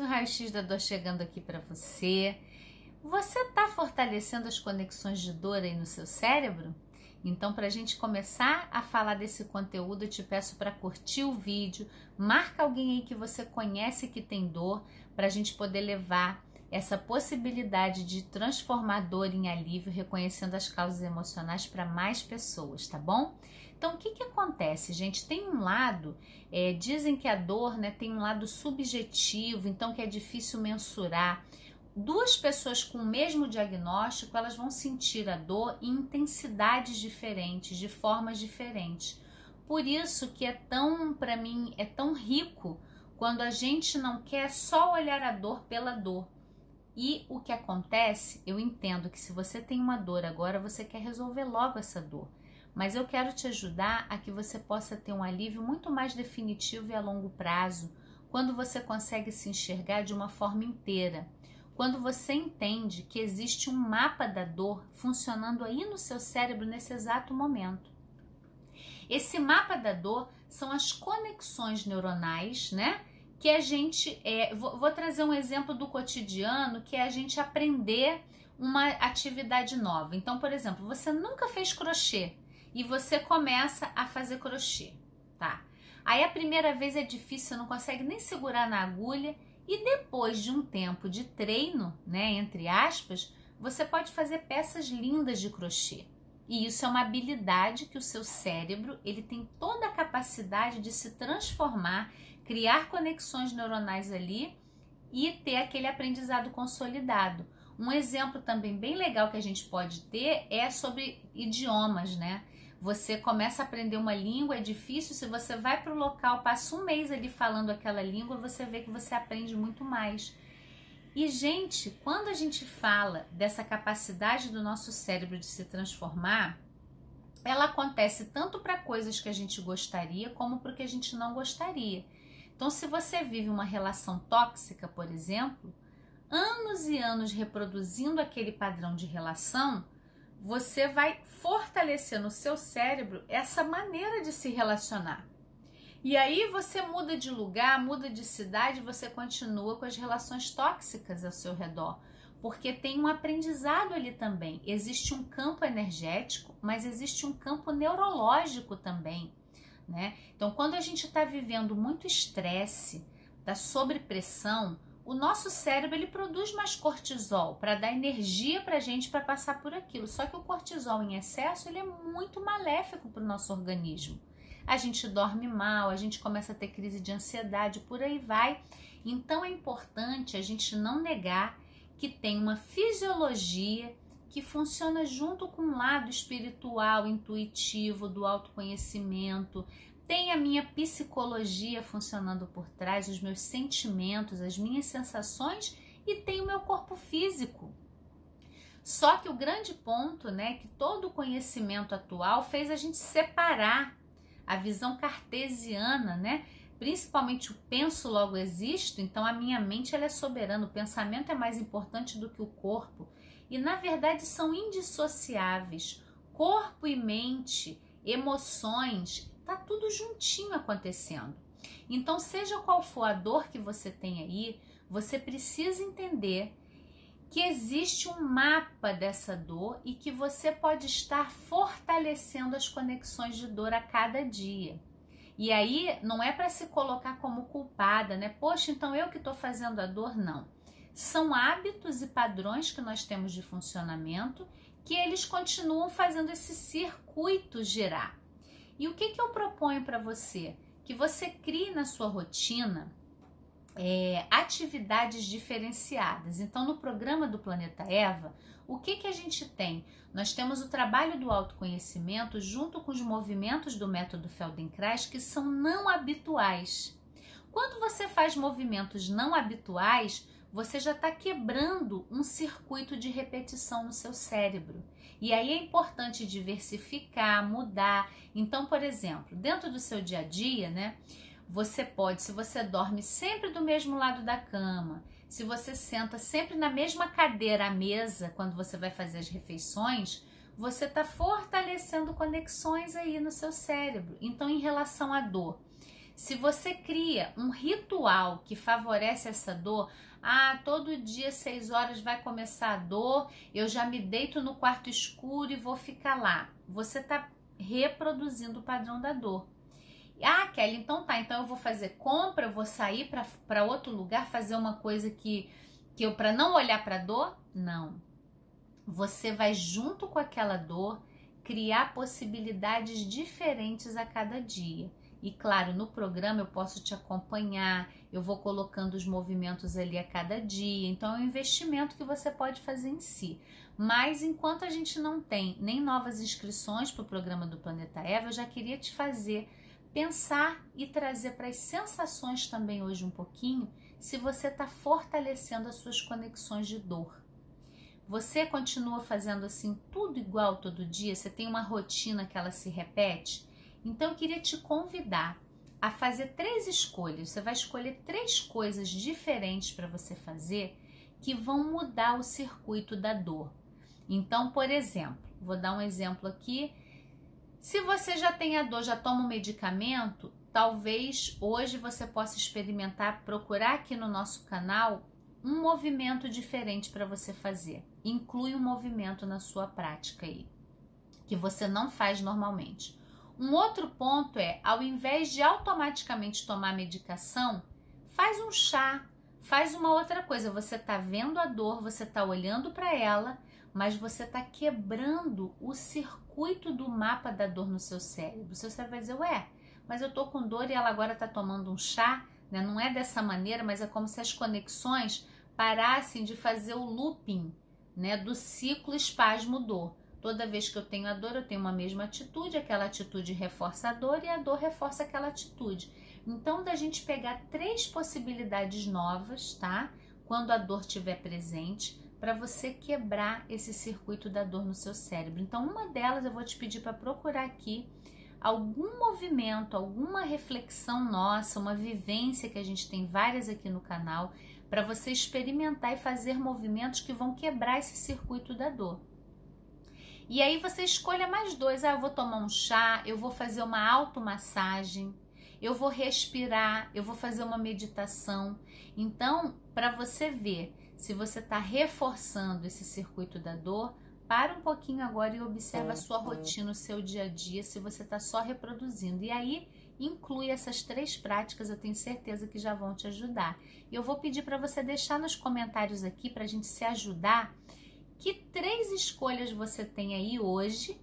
o raio-x da dor chegando aqui para você. Você está fortalecendo as conexões de dor aí no seu cérebro? Então, para a gente começar a falar desse conteúdo, eu te peço para curtir o vídeo, marca alguém aí que você conhece que tem dor, para a gente poder levar essa possibilidade de transformar dor em alívio, reconhecendo as causas emocionais para mais pessoas, tá bom? Então, o que, que acontece, gente? Tem um lado, é, dizem que a dor né, tem um lado subjetivo, então que é difícil mensurar. Duas pessoas com o mesmo diagnóstico, elas vão sentir a dor em intensidades diferentes, de formas diferentes. Por isso que é tão, para mim, é tão rico quando a gente não quer só olhar a dor pela dor. E o que acontece, eu entendo que se você tem uma dor agora, você quer resolver logo essa dor mas eu quero te ajudar a que você possa ter um alívio muito mais definitivo e a longo prazo, quando você consegue se enxergar de uma forma inteira. Quando você entende que existe um mapa da dor funcionando aí no seu cérebro nesse exato momento. Esse mapa da dor são as conexões neuronais, né? Que a gente. É, vou, vou trazer um exemplo do cotidiano, que é a gente aprender uma atividade nova. Então, por exemplo, você nunca fez crochê, e você começa a fazer crochê, tá? Aí a primeira vez é difícil, você não consegue nem segurar na agulha e depois de um tempo de treino, né, entre aspas, você pode fazer peças lindas de crochê. E isso é uma habilidade que o seu cérebro, ele tem toda a capacidade de se transformar, criar conexões neuronais ali e ter aquele aprendizado consolidado. Um exemplo também bem legal que a gente pode ter é sobre idiomas, né? Você começa a aprender uma língua, é difícil. Se você vai para o local, passa um mês ali falando aquela língua, você vê que você aprende muito mais. E, gente, quando a gente fala dessa capacidade do nosso cérebro de se transformar, ela acontece tanto para coisas que a gente gostaria como para o que a gente não gostaria. Então, se você vive uma relação tóxica, por exemplo, anos e anos reproduzindo aquele padrão de relação, você vai fortalecer no seu cérebro essa maneira de se relacionar. E aí você muda de lugar, muda de cidade, você continua com as relações tóxicas ao seu redor, porque tem um aprendizado ali também. Existe um campo energético, mas existe um campo neurológico também, né? Então, quando a gente está vivendo muito estresse, da sobrepressão, o nosso cérebro ele produz mais cortisol para dar energia para a gente para passar por aquilo. Só que o cortisol em excesso ele é muito maléfico para o nosso organismo. A gente dorme mal, a gente começa a ter crise de ansiedade, por aí vai. Então é importante a gente não negar que tem uma fisiologia que funciona junto com o lado espiritual, intuitivo, do autoconhecimento, tem a minha psicologia funcionando por trás, os meus sentimentos, as minhas sensações e tem o meu corpo físico. Só que o grande ponto, né, que todo o conhecimento atual fez a gente separar a visão cartesiana, né? Principalmente o penso logo existo, então a minha mente ela é soberana, o pensamento é mais importante do que o corpo. E na verdade são indissociáveis. Corpo e mente, emoções, Tá tudo juntinho acontecendo. Então, seja qual for a dor que você tem aí, você precisa entender que existe um mapa dessa dor e que você pode estar fortalecendo as conexões de dor a cada dia. E aí não é para se colocar como culpada, né? Poxa, então eu que estou fazendo a dor, não. São hábitos e padrões que nós temos de funcionamento que eles continuam fazendo esse circuito girar. E o que, que eu proponho para você? Que você crie na sua rotina é, atividades diferenciadas. Então, no programa do Planeta Eva, o que, que a gente tem? Nós temos o trabalho do autoconhecimento junto com os movimentos do método Feldenkrais que são não habituais. Quando você faz movimentos não habituais, você já está quebrando um circuito de repetição no seu cérebro. E aí é importante diversificar, mudar. Então, por exemplo, dentro do seu dia a dia, né? Você pode, se você dorme sempre do mesmo lado da cama, se você senta sempre na mesma cadeira à mesa quando você vai fazer as refeições, você está fortalecendo conexões aí no seu cérebro. Então, em relação à dor, Se você cria um ritual que favorece essa dor, ah, todo dia seis horas vai começar a dor, eu já me deito no quarto escuro e vou ficar lá. Você está reproduzindo o padrão da dor. Ah, Kelly, então tá, então eu vou fazer compra, eu vou sair para outro lugar, fazer uma coisa que, que eu, para não olhar para dor? Não. Você vai junto com aquela dor criar possibilidades diferentes a cada dia. E claro, no programa eu posso te acompanhar, eu vou colocando os movimentos ali a cada dia. Então é um investimento que você pode fazer em si. Mas enquanto a gente não tem nem novas inscrições para o programa do Planeta Eva, eu já queria te fazer pensar e trazer para as sensações também hoje um pouquinho, se você está fortalecendo as suas conexões de dor. Você continua fazendo assim tudo igual todo dia? Você tem uma rotina que ela se repete? Então eu queria te convidar a fazer três escolhas. Você vai escolher três coisas diferentes para você fazer que vão mudar o circuito da dor. Então, por exemplo, vou dar um exemplo aqui. Se você já tem a dor, já toma um medicamento, talvez hoje você possa experimentar, procurar aqui no nosso canal um movimento diferente para você fazer. Inclui um movimento na sua prática aí, que você não faz normalmente. Um outro ponto é, ao invés de automaticamente tomar medicação, faz um chá, faz uma outra coisa. Você está vendo a dor, você está olhando para ela, mas você está quebrando o circuito do mapa da dor no seu cérebro. Seu cérebro vai dizer, ué, mas eu tô com dor e ela agora está tomando um chá, né? Não é dessa maneira, mas é como se as conexões parassem de fazer o looping, né? Do ciclo espasmo-dor. Toda vez que eu tenho a dor, eu tenho uma mesma atitude, aquela atitude reforça a dor e a dor reforça aquela atitude. Então, da gente pegar três possibilidades novas, tá? Quando a dor estiver presente, para você quebrar esse circuito da dor no seu cérebro. Então, uma delas eu vou te pedir para procurar aqui algum movimento, alguma reflexão nossa, uma vivência que a gente tem várias aqui no canal, para você experimentar e fazer movimentos que vão quebrar esse circuito da dor. E aí você escolha mais dois. Ah, eu vou tomar um chá, eu vou fazer uma automassagem, eu vou respirar, eu vou fazer uma meditação. Então, para você ver se você está reforçando esse circuito da dor, para um pouquinho agora e observa a sua rotina, o seu dia a dia, se você está só reproduzindo. E aí, inclui essas três práticas, eu tenho certeza que já vão te ajudar. E eu vou pedir para você deixar nos comentários aqui para a gente se ajudar que três escolhas você tem aí hoje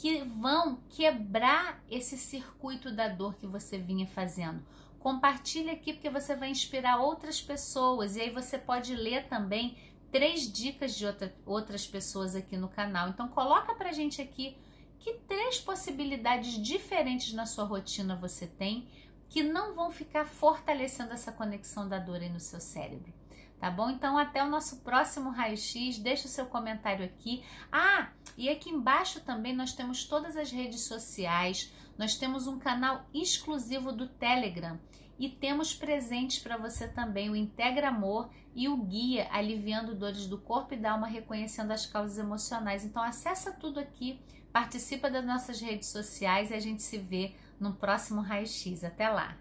que vão quebrar esse circuito da dor que você vinha fazendo. Compartilhe aqui porque você vai inspirar outras pessoas e aí você pode ler também três dicas de outra, outras pessoas aqui no canal. Então coloca pra gente aqui que três possibilidades diferentes na sua rotina você tem que não vão ficar fortalecendo essa conexão da dor aí no seu cérebro tá bom? Então até o nosso próximo raio-x, deixa o seu comentário aqui. Ah, e aqui embaixo também nós temos todas as redes sociais, nós temos um canal exclusivo do Telegram e temos presentes para você também o Integra Amor e o guia Aliviando Dores do Corpo e da Alma Reconhecendo as Causas Emocionais. Então acessa tudo aqui, participa das nossas redes sociais e a gente se vê no próximo raio-x. Até lá!